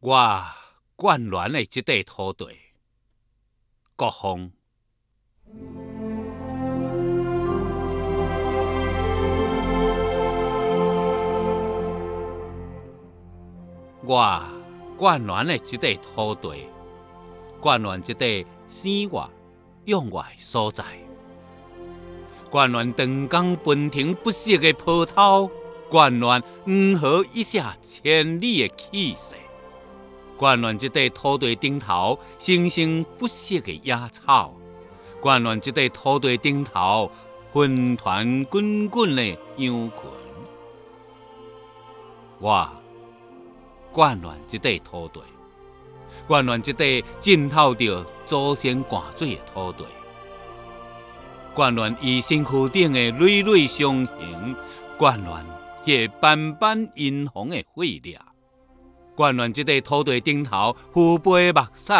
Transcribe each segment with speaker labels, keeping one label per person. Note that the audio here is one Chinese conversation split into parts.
Speaker 1: 我眷恋的这块土地，国风。我眷恋的这块土地，眷恋这块生活养我的所在，眷恋长江奔腾不息的波涛，眷恋黄河一泻千里的气势。眷恋这块土地顶头生生不息的野草，眷恋这块土地顶头团团滚滚的羊群。我眷恋这块土地，眷恋这块浸透着祖先汗水的土地，眷恋伊身躯顶的累累伤痕，眷恋迄斑斑殷红的血液。眷恋这块土地顶头父辈目屎，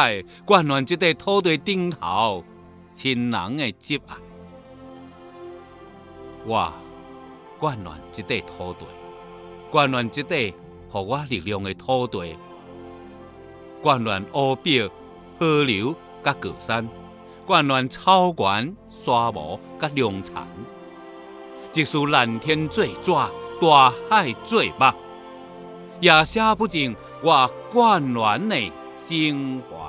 Speaker 1: 眷恋这块土地顶头亲人的挚爱。我眷恋这块土地，眷恋这块给我力量的土地，眷恋乌表河流甲高山，眷恋草原沙漠甲良田。即使蓝天做纸，大海做墨，也写不尽。挂灌暖内精华。